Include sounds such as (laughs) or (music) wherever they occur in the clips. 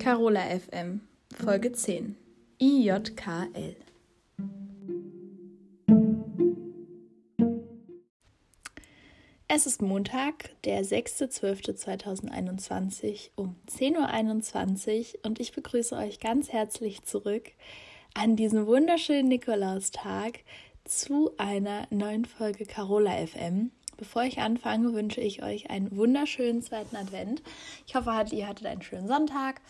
Carola FM, Folge 10. IJKL. Es ist Montag, der 6.12.2021 um 10.21 Uhr und ich begrüße euch ganz herzlich zurück an diesem wunderschönen Nikolaustag zu einer neuen Folge Carola FM. Bevor ich anfange, wünsche ich euch einen wunderschönen zweiten Advent. Ich hoffe, ihr hattet einen schönen Sonntag.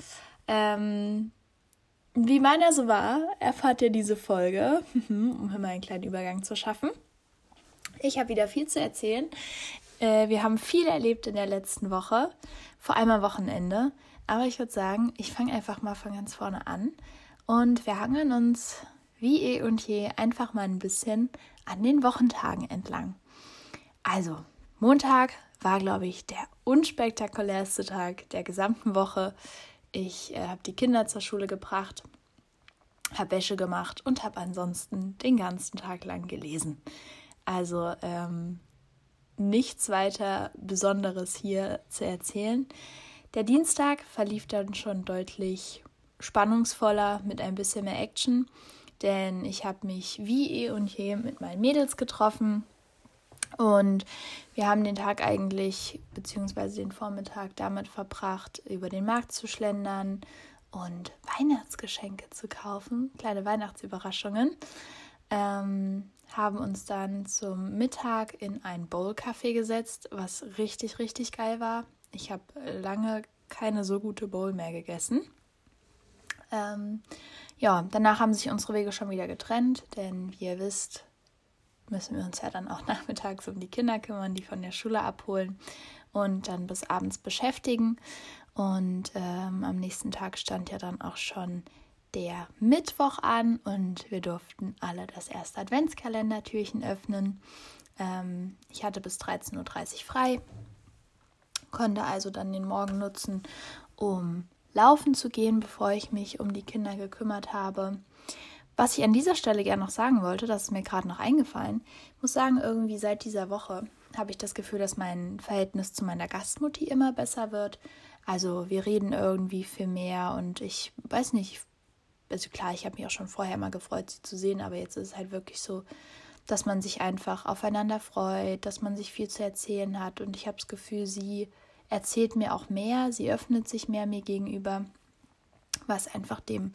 Ähm, wie meiner so war, erfahrt ihr diese Folge, (laughs) um mal einen kleinen Übergang zu schaffen. Ich habe wieder viel zu erzählen. Äh, wir haben viel erlebt in der letzten Woche, vor allem am Wochenende. Aber ich würde sagen, ich fange einfach mal von ganz vorne an. Und wir hangeln uns wie eh und je einfach mal ein bisschen an den Wochentagen entlang. Also, Montag war, glaube ich, der unspektakulärste Tag der gesamten Woche. Ich äh, habe die Kinder zur Schule gebracht, habe Wäsche gemacht und habe ansonsten den ganzen Tag lang gelesen. Also ähm, nichts weiter Besonderes hier zu erzählen. Der Dienstag verlief dann schon deutlich spannungsvoller mit ein bisschen mehr Action, denn ich habe mich wie eh und je mit meinen Mädels getroffen und wir haben den Tag eigentlich, beziehungsweise den Vormittag damit verbracht, über den Markt zu schlendern und Weihnachtsgeschenke zu kaufen, kleine Weihnachtsüberraschungen. Ähm, haben uns dann zum Mittag in ein Bowl-Café gesetzt, was richtig, richtig geil war. Ich habe lange keine so gute Bowl mehr gegessen. Ähm, ja, danach haben sich unsere Wege schon wieder getrennt, denn wie ihr wisst, müssen wir uns ja dann auch (laughs) nachmittags um die Kinder kümmern, die von der Schule abholen und dann bis abends beschäftigen. Und ähm, am nächsten Tag stand ja dann auch schon der Mittwoch an und wir durften alle das erste Adventskalendertürchen öffnen. Ähm, ich hatte bis 13.30 Uhr frei, konnte also dann den Morgen nutzen, um laufen zu gehen, bevor ich mich um die Kinder gekümmert habe. Was ich an dieser Stelle gerne noch sagen wollte, das ist mir gerade noch eingefallen. Ich muss sagen, irgendwie seit dieser Woche habe ich das Gefühl, dass mein Verhältnis zu meiner Gastmutti immer besser wird. Also wir reden irgendwie viel mehr und ich weiß nicht, also klar, ich habe mich auch schon vorher mal gefreut, sie zu sehen, aber jetzt ist es halt wirklich so, dass man sich einfach aufeinander freut, dass man sich viel zu erzählen hat und ich habe das Gefühl, sie erzählt mir auch mehr, sie öffnet sich mehr mir gegenüber, was einfach dem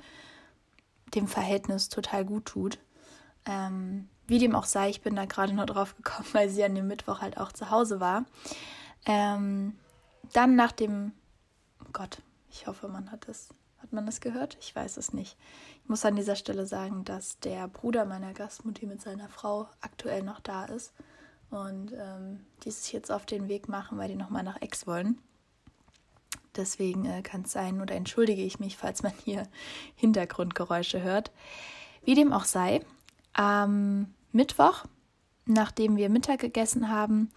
dem Verhältnis total gut tut. Ähm, wie dem auch sei, ich bin da gerade nur drauf gekommen, (laughs) weil sie an dem Mittwoch halt auch zu Hause war. Ähm, dann nach dem, oh Gott, ich hoffe, man hat es, hat man das gehört? Ich weiß es nicht. Ich muss an dieser Stelle sagen, dass der Bruder meiner Gastmutti mit seiner Frau aktuell noch da ist und ähm, die sich jetzt auf den Weg machen, weil die nochmal nach Ex wollen. Deswegen äh, kann es sein oder entschuldige ich mich, falls man hier (laughs) Hintergrundgeräusche hört. Wie dem auch sei, am Mittwoch, nachdem wir Mittag gegessen haben,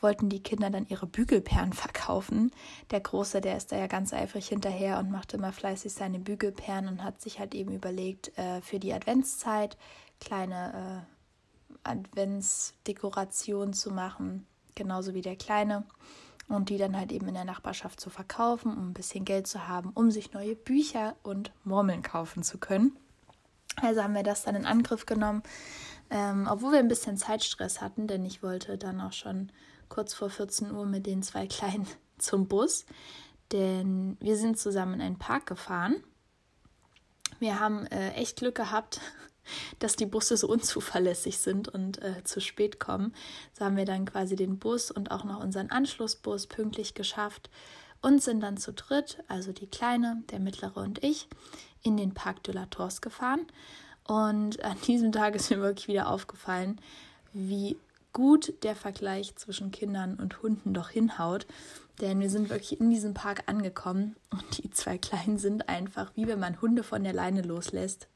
wollten die Kinder dann ihre Bügelperlen (laughs) verkaufen. Der Große, der ist da ja ganz eifrig hinterher und macht immer fleißig seine Bügelperlen und hat sich halt eben überlegt, äh, für die Adventszeit kleine äh, Adventsdekoration zu machen, genauso wie der Kleine und die dann halt eben in der Nachbarschaft zu verkaufen, um ein bisschen Geld zu haben, um sich neue Bücher und Murmeln kaufen zu können. Also haben wir das dann in Angriff genommen, ähm, obwohl wir ein bisschen Zeitstress hatten, denn ich wollte dann auch schon kurz vor 14 Uhr mit den zwei Kleinen (laughs) zum Bus, denn wir sind zusammen in einen Park gefahren. Wir haben äh, echt Glück gehabt, dass die Busse so unzuverlässig sind und äh, zu spät kommen. So haben wir dann quasi den Bus und auch noch unseren Anschlussbus pünktlich geschafft und sind dann zu dritt, also die Kleine, der Mittlere und ich, in den Parc de la Tours gefahren. Und an diesem Tag ist mir wirklich wieder aufgefallen, wie gut der Vergleich zwischen Kindern und Hunden doch hinhaut. Denn wir sind wirklich in diesem Park angekommen und die zwei Kleinen sind einfach, wie wenn man Hunde von der Leine loslässt,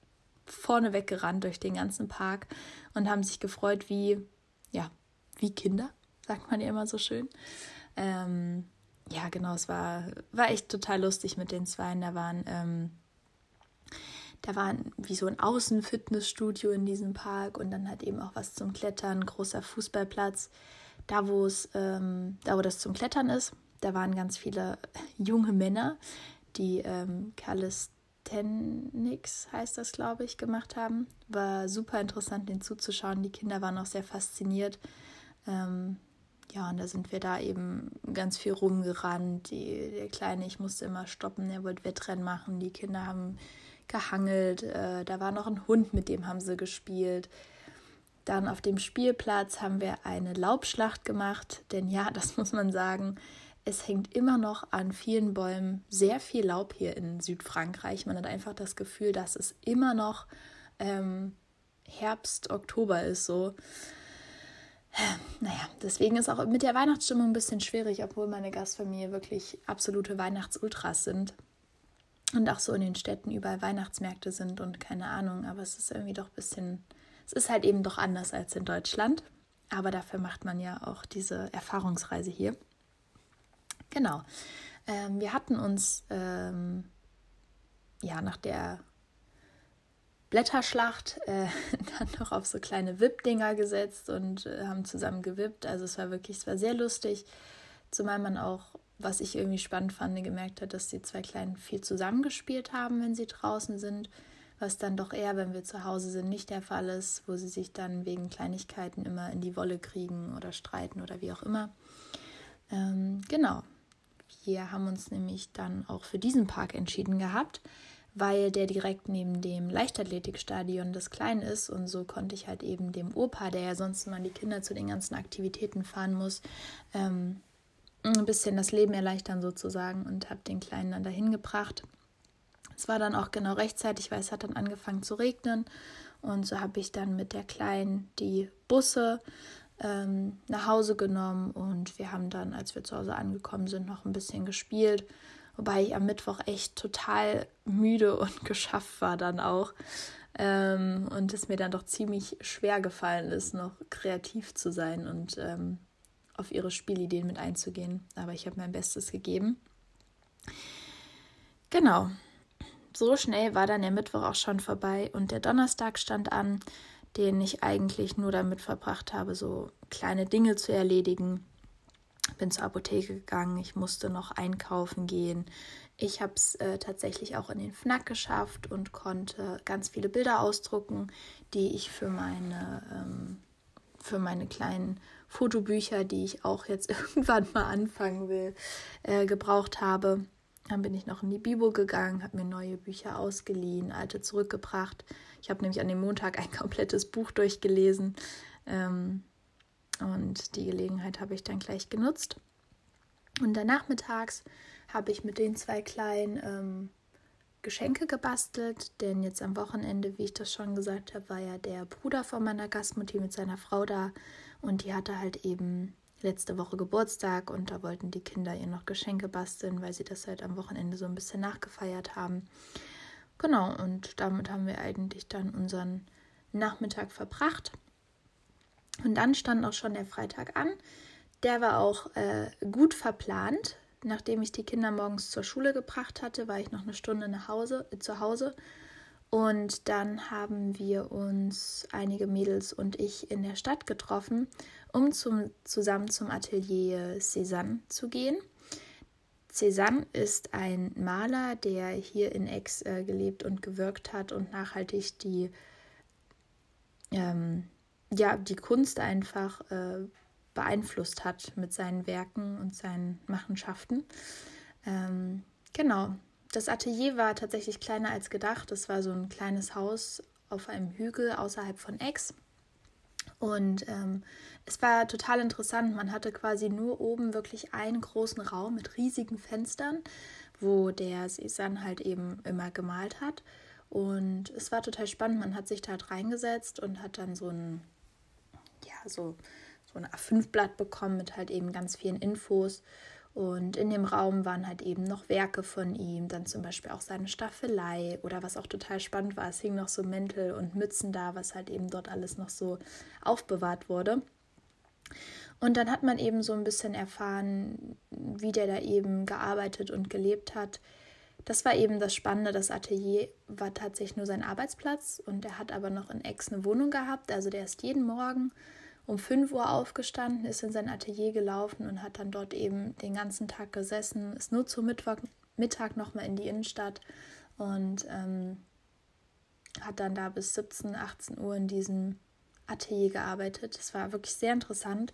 vorne weggerannt durch den ganzen Park und haben sich gefreut wie, ja, wie Kinder, sagt man ja immer so schön. Ähm, ja, genau, es war, war echt total lustig mit den Zweien. Da waren, ähm, da war wie so ein Außenfitnessstudio in diesem Park und dann halt eben auch was zum Klettern, großer Fußballplatz. Da, wo es, ähm, da wo das zum Klettern ist, da waren ganz viele junge Männer, die ähm, Calisthenics, heißt das, glaube ich, gemacht haben. War super interessant, den zuzuschauen. Die Kinder waren auch sehr fasziniert. Ähm, ja, und da sind wir da eben ganz viel rumgerannt. Die, der Kleine, ich musste immer stoppen, er wollte Wettrennen machen. Die Kinder haben gehangelt. Äh, da war noch ein Hund, mit dem haben sie gespielt. Dann auf dem Spielplatz haben wir eine Laubschlacht gemacht, denn ja, (laughs) das muss man sagen, es hängt immer noch an vielen Bäumen sehr viel Laub hier in Südfrankreich. Man hat einfach das Gefühl, dass es immer noch ähm, Herbst, Oktober ist so. Naja, deswegen ist auch mit der Weihnachtsstimmung ein bisschen schwierig, obwohl meine Gastfamilie wirklich absolute Weihnachtsultras sind. Und auch so in den Städten überall Weihnachtsmärkte sind und keine Ahnung, aber es ist irgendwie doch ein bisschen, es ist halt eben doch anders als in Deutschland. Aber dafür macht man ja auch diese Erfahrungsreise hier. Genau. Ähm, wir hatten uns ähm, ja nach der Blätterschlacht äh, (laughs) dann noch auf so kleine Wippdinger gesetzt und äh, haben zusammen gewippt. Also es war wirklich, es war sehr lustig, zumal man auch, was ich irgendwie spannend fand, gemerkt hat, dass die zwei Kleinen viel zusammengespielt haben, wenn sie draußen sind, was dann doch eher, wenn wir zu Hause sind, nicht der Fall ist, wo sie sich dann wegen Kleinigkeiten immer in die Wolle kriegen oder streiten oder wie auch immer. Ähm, genau, wir haben uns nämlich dann auch für diesen Park entschieden gehabt, weil der direkt neben dem Leichtathletikstadion des Kleinen ist und so konnte ich halt eben dem Opa, der ja sonst immer die Kinder zu den ganzen Aktivitäten fahren muss, ähm, ein bisschen das Leben erleichtern sozusagen und habe den Kleinen dann dahin gebracht. Es war dann auch genau rechtzeitig, weil es hat dann angefangen zu regnen und so habe ich dann mit der Kleinen die Busse ähm, nach Hause genommen und wir haben dann, als wir zu Hause angekommen sind, noch ein bisschen gespielt. Wobei ich am Mittwoch echt total müde (laughs) und geschafft war dann auch. Ähm, und es mir dann doch ziemlich schwer gefallen ist, noch kreativ zu sein und ähm, auf ihre Spielideen mit einzugehen. Aber ich habe mein Bestes gegeben. Genau. So schnell war dann der Mittwoch auch schon vorbei und der Donnerstag stand an den ich eigentlich nur damit verbracht habe, so kleine Dinge zu erledigen. Bin zur Apotheke gegangen, ich musste noch einkaufen gehen. Ich habe es äh, tatsächlich auch in den FNAC geschafft und konnte ganz viele Bilder ausdrucken, die ich für meine, ähm, für meine kleinen Fotobücher, die ich auch jetzt (laughs) irgendwann mal anfangen will, äh, gebraucht habe. Dann bin ich noch in die Bibo gegangen, habe mir neue Bücher ausgeliehen, alte zurückgebracht. Ich habe nämlich an dem Montag ein (laughs) komplettes Buch durchgelesen. Ähm, und die Gelegenheit habe ich dann gleich genutzt. Und dann nachmittags habe ich mit den zwei Kleinen ähm, Geschenke gebastelt, denn jetzt am Wochenende, wie ich das schon gesagt habe, war ja der Bruder von meiner Gastmutti mit seiner Frau da und die hatte halt eben letzte Woche Geburtstag und da wollten die Kinder ihr noch Geschenke basteln, weil sie das halt am Wochenende so ein bisschen nachgefeiert haben. Genau, und damit haben wir eigentlich dann unseren Nachmittag verbracht. Und dann stand auch schon der Freitag an. Der war auch äh, gut verplant. Nachdem ich die Kinder morgens zur Schule gebracht hatte, war ich noch eine Stunde nach Hause, äh, zu Hause und dann haben wir uns einige Mädels und ich in der Stadt getroffen, um zum, zusammen zum Atelier Cézanne zu gehen. Cézanne ist ein Maler, der hier in Aix äh, gelebt und gewirkt hat und nachhaltig die, ähm, ja, die Kunst einfach äh, beeinflusst hat mit seinen Werken und seinen Machenschaften. Ähm, genau, das Atelier war tatsächlich kleiner als gedacht. Es war so ein kleines Haus auf einem Hügel außerhalb von Aix. Und ähm, es war total interessant. Man hatte quasi nur oben wirklich einen großen Raum mit riesigen Fenstern, wo der Cézanne halt eben immer gemalt hat. Und es war total spannend. Man hat sich da halt reingesetzt und hat dann so ein, ja, so, so ein A5-Blatt bekommen mit halt eben ganz vielen Infos. Und in dem Raum waren halt eben noch Werke von ihm, dann zum Beispiel auch seine Staffelei oder was auch total spannend war, es hingen noch so Mäntel und Mützen da, was halt eben dort alles noch so aufbewahrt wurde. Und dann hat man eben so ein bisschen erfahren, wie der da eben gearbeitet und gelebt hat. Das war eben das Spannende. Das Atelier war tatsächlich nur sein Arbeitsplatz und er hat aber noch in Aix eine Wohnung gehabt. Also der ist jeden Morgen um 5 Uhr aufgestanden, ist in sein Atelier gelaufen und hat dann dort eben den ganzen Tag gesessen, ist nur zur Mittag nochmal in die Innenstadt und ähm, hat dann da bis 17, 18 Uhr in diesem Atelier gearbeitet. Es war wirklich sehr interessant,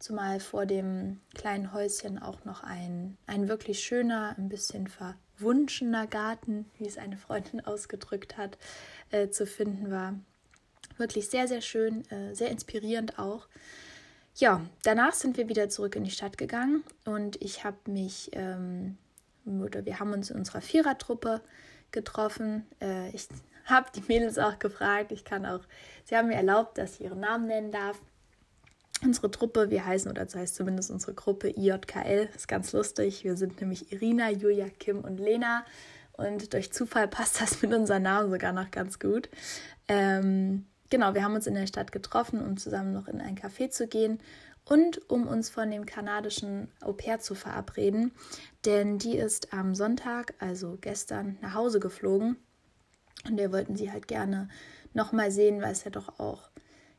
zumal vor dem kleinen Häuschen auch noch ein, ein wirklich schöner, ein bisschen verwunschener Garten, wie es eine Freundin (laughs) ausgedrückt hat, äh, zu finden war. Wirklich sehr, sehr schön, äh, sehr inspirierend auch. Ja, danach sind wir wieder zurück in die Stadt gegangen und ich habe mich, ähm, oder wir haben uns in unserer Vierertruppe getroffen. Äh, ich habe die Mädels auch gefragt. Ich kann auch, sie haben mir erlaubt, dass ich ihren Namen nennen darf. Unsere Truppe, wir heißen, oder das heißt zumindest unsere Gruppe IJKL, ist ganz lustig. Wir sind nämlich Irina, Julia, Kim und Lena. Und durch Zufall passt das mit unserem Namen sogar noch ganz gut. Ähm, genau, wir haben uns in der Stadt getroffen, um zusammen noch in ein Café zu gehen und um uns von dem kanadischen Au pair zu verabreden, denn die ist am Sonntag, also gestern, nach Hause geflogen und wir wollten sie halt gerne nochmal sehen, weil es ja doch auch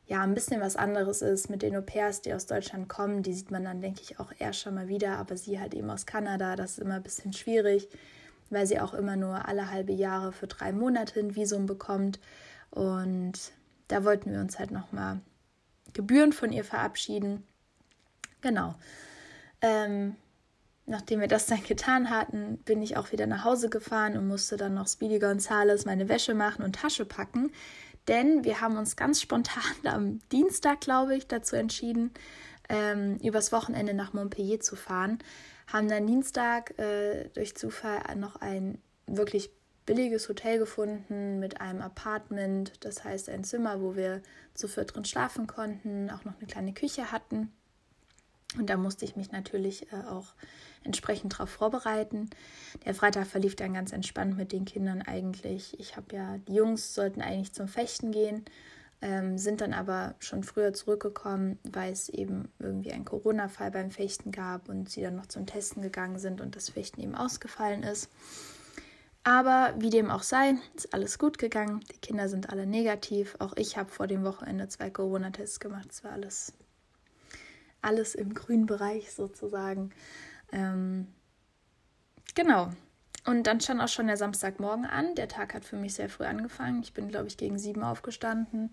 ja ein bisschen was anderes ist mit den Au pairs, die aus Deutschland kommen. Die sieht man dann, denke ich, auch eher schon mal wieder, aber sie halt eben aus Kanada, das ist immer ein bisschen schwierig, weil sie auch immer nur alle halbe Jahre für drei Monate ein Visum bekommt. Und da wollten wir uns halt nochmal Gebühren von ihr verabschieden. Genau. Ähm, nachdem wir das dann getan hatten, bin ich auch wieder nach Hause gefahren und musste dann noch Speedy Gonzales meine Wäsche machen und Tasche packen. Denn wir haben uns ganz spontan (laughs) am Dienstag, glaube ich, dazu entschieden, ähm, übers Wochenende nach Montpellier zu fahren. Haben dann Dienstag äh, durch Zufall noch ein wirklich billiges Hotel gefunden mit einem Apartment, das heißt ein Zimmer, wo wir zu viert drin schlafen konnten, auch noch eine kleine Küche hatten. Und da musste ich mich natürlich äh, auch entsprechend darauf vorbereiten. Der Freitag verlief dann ganz entspannt mit den Kindern eigentlich. Ich habe ja, die Jungs sollten eigentlich zum Fechten gehen, ähm, sind dann aber schon früher zurückgekommen, weil es eben irgendwie einen Corona-Fall beim Fechten gab und sie dann noch zum Testen gegangen sind und das Fechten eben ausgefallen ist. Aber wie dem auch sei, ist alles gut gegangen. Die Kinder sind alle negativ. Auch ich habe vor dem Wochenende zwei Corona-Tests gemacht. Es war alles, alles im grünen Bereich sozusagen. Ähm, genau. Und dann stand auch schon der Samstagmorgen an. Der Tag hat für mich sehr früh angefangen. Ich bin, glaube ich, gegen sieben aufgestanden,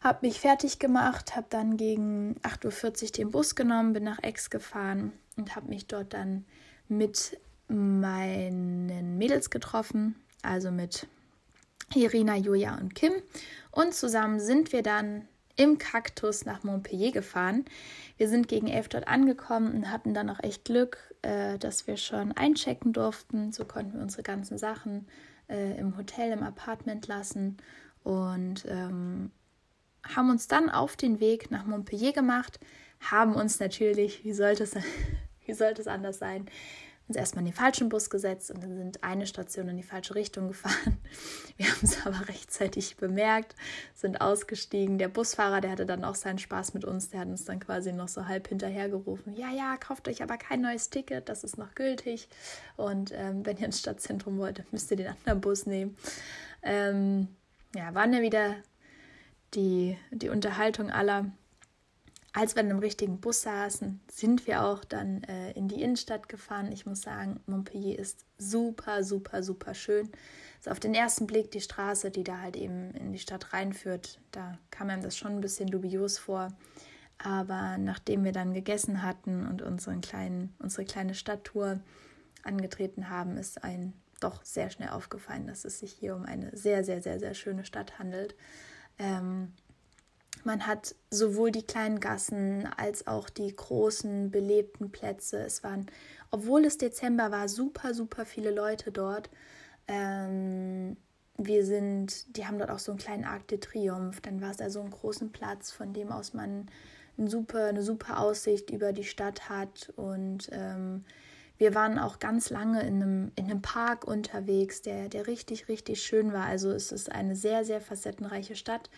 habe mich fertig gemacht, habe dann gegen 8.40 Uhr den Bus genommen, bin nach Aix gefahren und habe mich dort dann mit meinen Mädels getroffen, also mit Irina, Julia und Kim. Und zusammen sind wir dann im Kaktus nach Montpellier gefahren. Wir sind gegen elf dort angekommen und hatten dann auch echt Glück, äh, dass wir schon einchecken durften. So konnten wir unsere ganzen Sachen äh, im Hotel, im Apartment lassen und ähm, haben uns dann auf den Weg nach Montpellier gemacht, haben uns natürlich, wie sollte es, (laughs) wie sollte es anders sein, uns erstmal in den falschen Bus gesetzt und dann sind eine Station in die falsche Richtung gefahren. (laughs) Wir haben es aber rechtzeitig bemerkt, sind ausgestiegen. Der Busfahrer, der hatte dann auch seinen Spaß mit uns, der hat uns dann quasi noch so halb hinterhergerufen. Ja, ja, kauft euch aber kein neues Ticket, das ist noch gültig. Und ähm, wenn ihr ins Stadtzentrum wollt, müsst ihr den anderen Bus nehmen. Ähm, ja, waren ja wieder die, die Unterhaltung aller als wir in einem richtigen Bus saßen, sind wir auch dann äh, in die Innenstadt gefahren. Ich muss sagen, Montpellier ist super, super, super schön. Also auf den ersten Blick die Straße, die da halt eben in die Stadt reinführt, da kam einem das schon ein bisschen dubios vor. Aber nachdem wir dann gegessen hatten und unseren kleinen, unsere kleine Stadttour angetreten haben, ist ein doch sehr schnell aufgefallen, dass es sich hier um eine sehr, sehr, sehr, sehr schöne Stadt handelt. Ähm, man hat sowohl die kleinen Gassen als auch die großen belebten Plätze. Es waren, obwohl es Dezember war, super, super viele Leute dort. Ähm, wir sind, die haben dort auch so einen kleinen Arc de Triomphe. Dann war es da so einen großen Platz, von dem aus man ein super, eine super Aussicht über die Stadt hat. Und ähm, wir waren auch ganz lange in einem, in einem Park unterwegs, der, der richtig, richtig schön war. Also es ist eine sehr, sehr facettenreiche Stadt.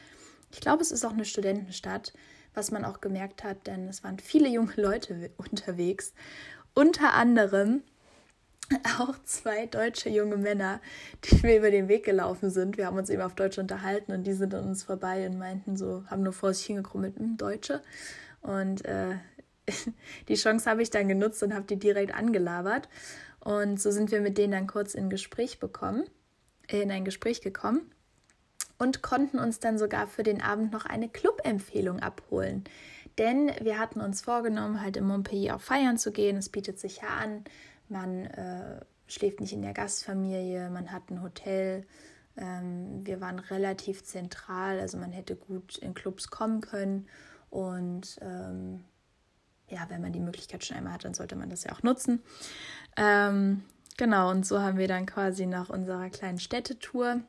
Ich glaube, es ist auch eine Studentenstadt, was man auch gemerkt hat, denn es waren viele junge Leute (laughs) unterwegs. Unter anderem (laughs) auch zwei deutsche junge Männer, die (laughs) mir über den Weg gelaufen sind. Wir haben uns eben auf Deutsch unterhalten und die sind an uns vorbei und meinten so, haben nur vor sich hingekrummelt, hm, Deutsche. Und äh, die Chance habe ich dann genutzt und habe die direkt angelabert. Und so sind wir mit denen dann kurz in Gespräch bekommen, äh, in ein Gespräch gekommen und konnten uns dann sogar für den Abend noch eine Club-Empfehlung abholen. Denn wir hatten uns vorgenommen, halt in Montpellier auch feiern zu gehen. Es bietet sich ja an. Man äh, schläft nicht in der Gastfamilie, man hat ein Hotel. Ähm, wir waren relativ zentral, also man hätte gut in Clubs kommen können. Und ähm, ja, wenn man die Möglichkeit schon einmal hat, dann sollte man das ja auch nutzen. Ähm, genau, und so haben wir dann quasi nach unserer kleinen Städtetour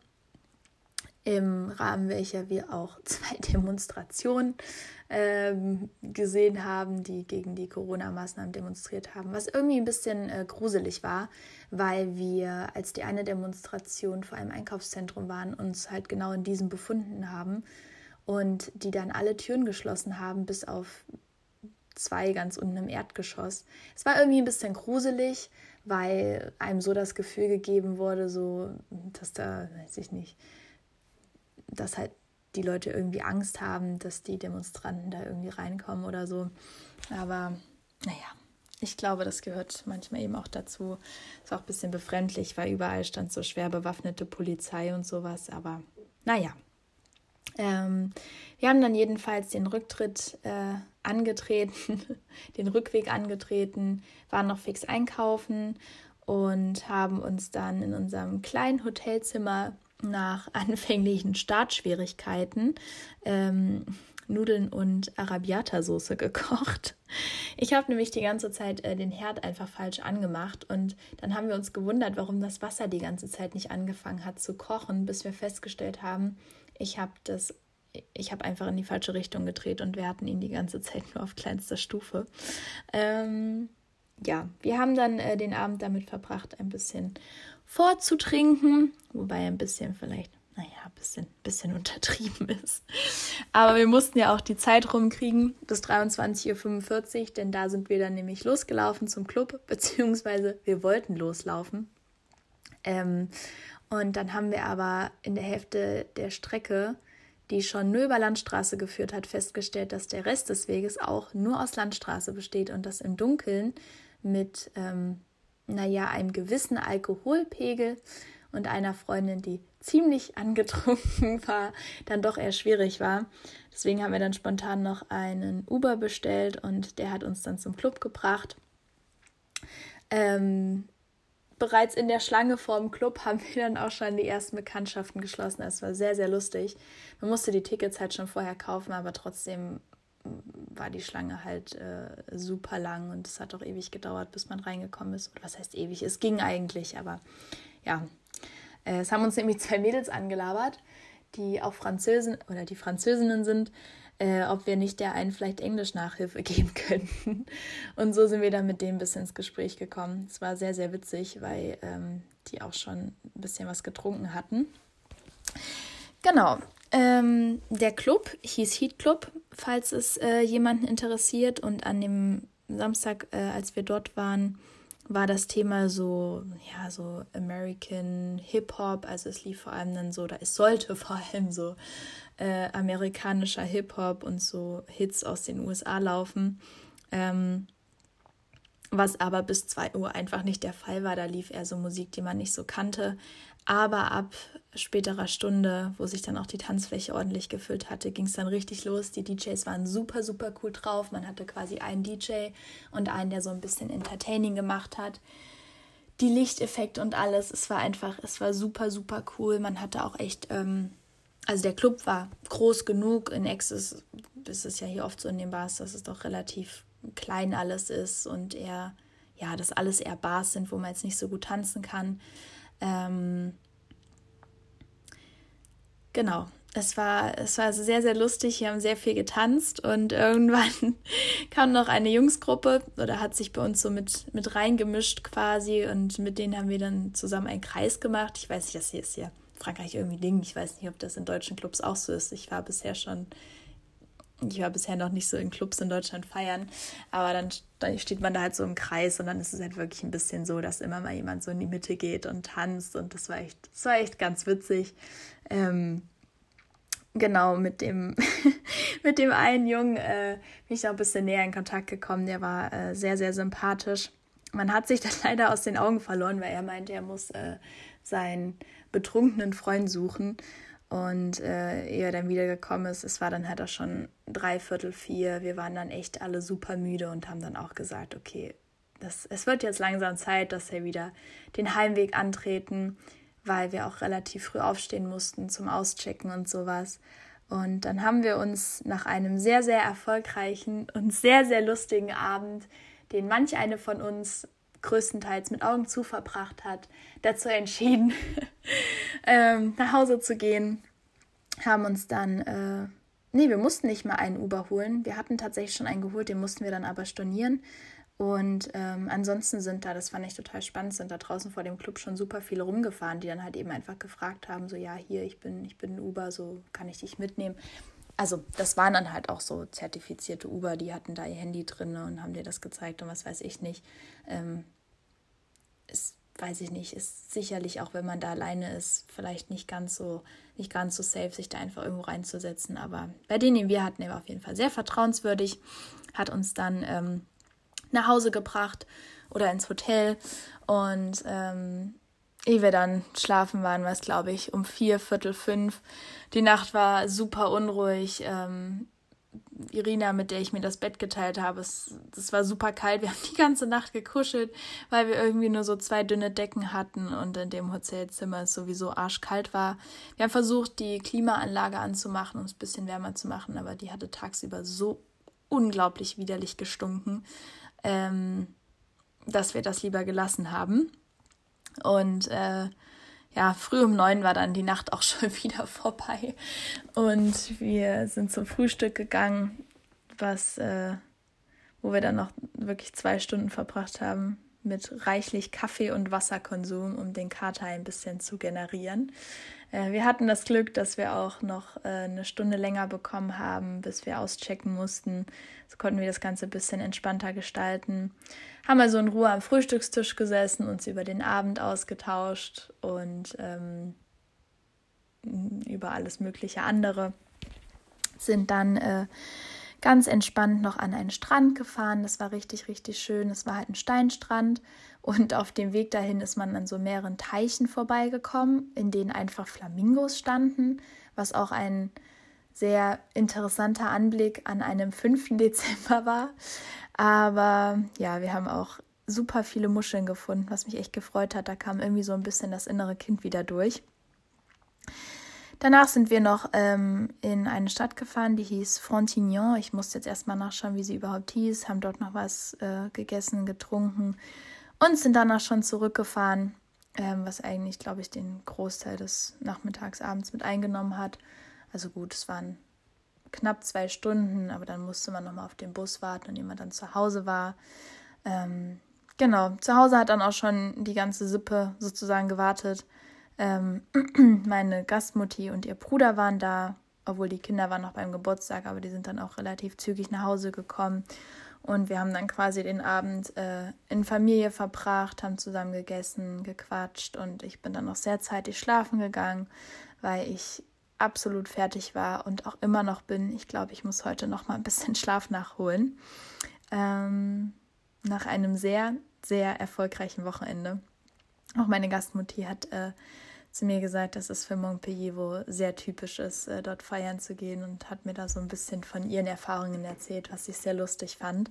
im Rahmen welcher wir auch (laughs) zwei Demonstrationen ähm, gesehen haben, die gegen die Corona-Maßnahmen demonstriert haben, was irgendwie ein bisschen äh, gruselig war, weil wir, als die eine Demonstration vor einem Einkaufszentrum waren, uns halt genau in diesem befunden haben und die dann alle Türen geschlossen haben, bis auf zwei ganz unten im Erdgeschoss. Es war irgendwie ein bisschen gruselig, weil einem so das Gefühl gegeben wurde, so, dass da, weiß ich nicht, dass halt die Leute irgendwie Angst haben, dass die Demonstranten da irgendwie reinkommen oder so. Aber naja, ich glaube, das gehört manchmal eben auch dazu. Ist auch ein bisschen befremdlich, weil überall stand so schwer bewaffnete Polizei und sowas. Aber naja. Ähm, wir haben dann jedenfalls den Rücktritt äh, angetreten, (laughs) den Rückweg angetreten, waren noch fix einkaufen und haben uns dann in unserem kleinen Hotelzimmer nach (laughs) anfänglichen Startschwierigkeiten ähm, Nudeln und Arabiata-Soße gekocht. Ich habe nämlich die ganze Zeit äh, den Herd einfach falsch angemacht und dann haben wir uns gewundert, warum das Wasser die ganze Zeit nicht angefangen hat zu kochen, bis wir festgestellt haben, ich habe das ich habe einfach in die falsche Richtung gedreht und wir hatten ihn die ganze Zeit nur auf kleinster Stufe. Ähm, ja, wir haben dann äh, den Abend damit verbracht, ein bisschen vorzutrinken, wobei ein bisschen vielleicht, naja, ein bisschen, bisschen untertrieben ist. Aber wir mussten ja auch die Zeit rumkriegen bis 23.45 Uhr, denn da sind wir dann nämlich losgelaufen zum Club, (laughs) beziehungsweise wir wollten loslaufen. Ähm, und dann haben wir aber in der Hälfte der Strecke, die schon nur über Landstraße geführt hat, festgestellt, dass der Rest des Weges auch nur aus Landstraße besteht und dass im Dunkeln mit ähm, naja, einem gewissen Alkoholpegel und einer Freundin, die ziemlich angetrunken (laughs) war, dann doch eher schwierig war. Deswegen haben wir dann spontan noch einen Uber bestellt und der hat uns dann zum Club gebracht. Ähm, bereits in der Schlange vorm Club haben wir dann auch schon die ersten Bekanntschaften geschlossen. Es war sehr, sehr lustig. Man musste die Tickets halt schon vorher kaufen, aber trotzdem war die Schlange halt äh, super lang und es hat auch ewig gedauert, bis man reingekommen ist. Was heißt ewig? Es ging eigentlich, aber ja. Äh, es haben uns nämlich zwei Mädels angelabert, die auch Französen oder die Französinnen sind, äh, ob wir nicht der einen vielleicht Englisch-Nachhilfe (laughs) geben könnten. Und so sind wir dann mit ein bisschen ins Gespräch gekommen. Es war sehr, sehr witzig, weil ähm, die auch schon ein bisschen was getrunken hatten. Genau, ähm, der Club hieß Heat Club, falls es äh, jemanden interessiert. Und an dem Samstag, äh, als wir dort waren, war das Thema so, ja, so American Hip-Hop. Also es lief vor allem dann so, oder es sollte (laughs) vor allem so äh, amerikanischer Hip-Hop und so Hits aus den USA laufen. Ähm, was aber bis 2 Uhr einfach nicht der Fall war. Da lief eher so Musik, die man nicht so kannte. Aber ab späterer Stunde, wo sich dann auch die Tanzfläche ordentlich gefüllt hatte, ging es dann richtig los. Die DJs waren super, super cool drauf. Man hatte quasi einen DJ und einen, der so ein bisschen Entertaining gemacht hat. Die Lichteffekte und alles, es war einfach, es war super, super cool. Man hatte auch echt, ähm, also der Club war groß genug. In Ex ist, ist es ja hier oft so in den Bars, dass es doch relativ klein alles ist und eher, ja, dass alles eher Bars sind, wo man jetzt nicht so gut tanzen kann. Ähm, genau. Es war, es war sehr, sehr lustig. Wir haben sehr viel getanzt und irgendwann (laughs) kam noch eine Jungsgruppe oder hat sich bei uns so mit, mit reingemischt quasi und mit denen haben wir dann zusammen einen Kreis gemacht. Ich weiß nicht, das hier ist ja Frankreich irgendwie Ding. Ich weiß nicht, ob das in deutschen Clubs auch so ist. Ich war bisher schon ich war bisher noch nicht so in Clubs in Deutschland feiern, aber dann, dann steht man da halt so im Kreis und dann ist es halt wirklich ein bisschen so, dass immer mal jemand so in die Mitte geht und tanzt und das war echt, das war echt ganz witzig. Ähm, genau, mit dem, (laughs) mit dem einen Jungen äh, bin ich auch ein bisschen näher in Kontakt gekommen, der war äh, sehr, sehr sympathisch man hat sich (laughs) das leider aus den Augen verloren, weil er meinte, er muss äh, seinen betrunkenen Freund suchen. Und äh, er dann wiedergekommen ist, es war dann halt auch schon dreiviertel vier. Wir waren dann echt alle super müde und haben dann auch gesagt, okay, das, es wird jetzt langsam Zeit, dass wir wieder den Heimweg antreten, weil wir auch relativ früh aufstehen mussten zum Auschecken und sowas. Und dann haben wir uns nach einem sehr, sehr erfolgreichen und sehr, sehr lustigen Abend, den manch eine von uns größtenteils mit Augen zu verbracht hat, dazu entschieden, (laughs) ähm, nach Hause zu gehen. Haben uns dann, äh, nee, wir mussten nicht mal einen Uber holen. Wir hatten tatsächlich schon einen geholt, den mussten wir dann aber stornieren. Und ähm, ansonsten sind da, das fand ich total spannend, sind da draußen vor dem Club schon super viele rumgefahren, die dann halt eben einfach gefragt haben, so ja, hier, ich bin, ich bin Uber, so kann ich dich mitnehmen. Also das waren dann halt auch so zertifizierte Uber, die hatten da ihr Handy drin und haben dir das gezeigt und was weiß ich nicht. Ähm, ist, weiß ich nicht, ist sicherlich auch, wenn man da alleine ist, vielleicht nicht ganz so, nicht ganz so safe, sich da einfach irgendwo reinzusetzen. Aber bei denen, die wir hatten, der war auf jeden Fall sehr vertrauenswürdig, hat uns dann ähm, nach Hause gebracht oder ins Hotel. Und ähm, ehe wir dann schlafen waren, war es, glaube ich, um vier, Viertel fünf. Die Nacht war super unruhig. Ähm, Irina, mit der ich mir das Bett geteilt habe, es, das war super kalt. Wir (laughs) haben die ganze Nacht gekuschelt, weil wir irgendwie nur so zwei dünne Decken hatten und in dem Hotelzimmer es sowieso arschkalt war. Wir haben versucht, die Klimaanlage anzumachen, um es ein bisschen wärmer zu machen, aber die hatte tagsüber so unglaublich widerlich gestunken, ähm, dass wir das lieber gelassen haben. Und äh, ja, früh um neun war dann die Nacht auch (laughs) schon wieder vorbei. Und wir sind zum Frühstück gegangen, was, äh, wo wir dann noch wirklich zwei Stunden verbracht haben mit reichlich Kaffee- und Wasserkonsum, um den Kater ein bisschen zu generieren. Äh, wir hatten das Glück, dass wir auch noch äh, eine Stunde länger bekommen haben, bis wir auschecken mussten. So konnten wir das Ganze ein bisschen entspannter gestalten. Haben also in Ruhe am Frühstückstisch gesessen, uns über den Abend ausgetauscht und ähm, über alles mögliche andere. Sind dann äh, ganz entspannt noch an einen Strand gefahren. Das war richtig, richtig schön. Es war halt ein Steinstrand und auf dem Weg dahin ist man an so mehreren Teichen vorbeigekommen, in denen einfach Flamingos standen, was auch ein sehr interessanter Anblick an einem 5. (laughs) Dezember war. Aber ja, wir haben auch super viele Muscheln gefunden, was mich echt gefreut hat. Da kam irgendwie so ein bisschen das innere Kind wieder durch. Danach sind wir noch ähm, in eine Stadt gefahren, die hieß Frontignan. Ich musste jetzt erstmal nachschauen, wie sie überhaupt hieß, haben dort noch was äh, gegessen, getrunken und sind danach schon zurückgefahren, ähm, was eigentlich, glaube ich, den Großteil des Nachmittags, abends mit eingenommen hat. Also gut, es waren knapp zwei Stunden, aber dann musste man nochmal auf den Bus warten und jemand dann zu Hause war. Ähm, genau, zu Hause hat dann auch schon die ganze Sippe sozusagen gewartet. Ähm, (clears throat) meine Gastmutti und ihr Bruder waren da, obwohl die Kinder waren noch beim Geburtstag, aber die sind dann auch relativ zügig nach Hause gekommen. Und wir haben dann quasi den Abend äh, in Familie verbracht, haben zusammen gegessen, gequatscht und ich bin dann noch sehr zeitig schlafen gegangen, weil ich absolut fertig war und auch immer noch bin. Ich glaube, ich muss heute noch mal ein bisschen (laughs) Schlaf nachholen. Ähm, nach einem sehr, sehr erfolgreichen Wochenende. Auch meine Gastmutti hat äh, zu mir gesagt, dass es für Montpellier wohl sehr typisch ist, äh, dort feiern zu gehen und hat mir da so ein bisschen von ihren Erfahrungen erzählt, was ich sehr lustig fand.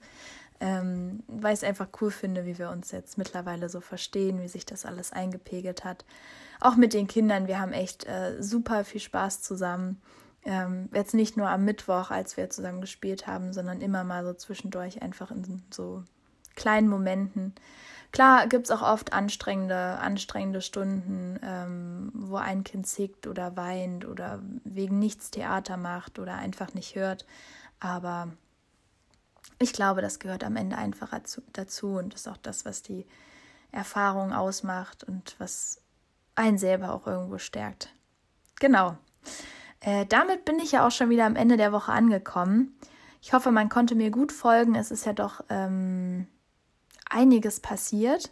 Ähm, weil ich es einfach cool finde, wie wir uns jetzt mittlerweile so verstehen, wie sich das alles eingepegelt hat. Auch mit den Kindern, wir haben echt äh, super viel Spaß zusammen. Ähm, jetzt nicht nur am Mittwoch, als wir zusammen gespielt haben, sondern immer mal so zwischendurch einfach in so kleinen Momenten. Klar gibt es auch oft anstrengende, anstrengende Stunden, ähm, wo ein Kind zickt oder weint oder wegen nichts Theater macht oder einfach nicht hört. Aber ich glaube, das gehört am Ende einfach dazu und ist auch das, was die Erfahrung ausmacht und was einen selber auch irgendwo stärkt. Genau. Äh, damit bin ich ja auch schon wieder am Ende der Woche angekommen. Ich hoffe, man konnte mir gut folgen. Es ist ja doch ähm, einiges passiert.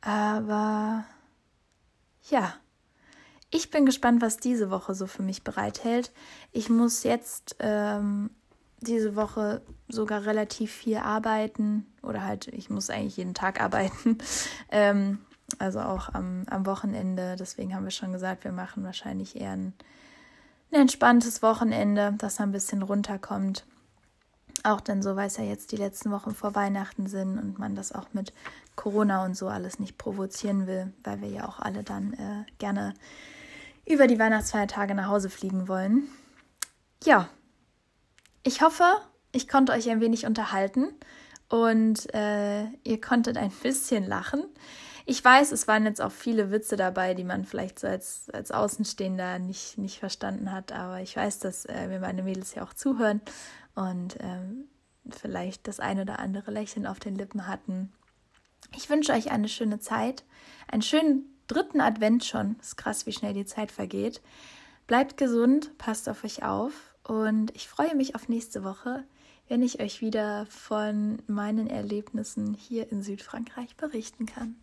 Aber ja, ich bin gespannt, was diese Woche so für mich bereithält. Ich muss jetzt ähm, diese Woche sogar relativ viel arbeiten oder halt, ich muss eigentlich jeden Tag arbeiten. (laughs) ähm, also auch am, am Wochenende. Deswegen haben wir schon gesagt, wir machen wahrscheinlich eher ein, ein entspanntes Wochenende, das ein bisschen runterkommt. Auch denn so, weil es ja jetzt die letzten Wochen vor Weihnachten sind und man das auch mit Corona und so alles nicht provozieren will, weil wir ja auch alle dann äh, gerne über die Weihnachtsfeiertage nach Hause fliegen wollen. Ja, ich hoffe, ich konnte euch ein wenig unterhalten und äh, ihr konntet ein (laughs) bisschen lachen. Ich weiß, es waren jetzt auch viele Witze dabei, die man vielleicht so als, als Außenstehender nicht, nicht verstanden hat, aber ich weiß, dass äh, mir meine Mädels ja auch zuhören und ähm, vielleicht das ein oder andere Lächeln auf den Lippen hatten. Ich wünsche euch eine schöne Zeit, einen schönen dritten Advent schon. Ist krass, wie schnell die Zeit vergeht. Bleibt gesund, passt auf euch auf und ich freue mich auf nächste Woche, wenn ich euch wieder von meinen Erlebnissen hier in Südfrankreich berichten kann.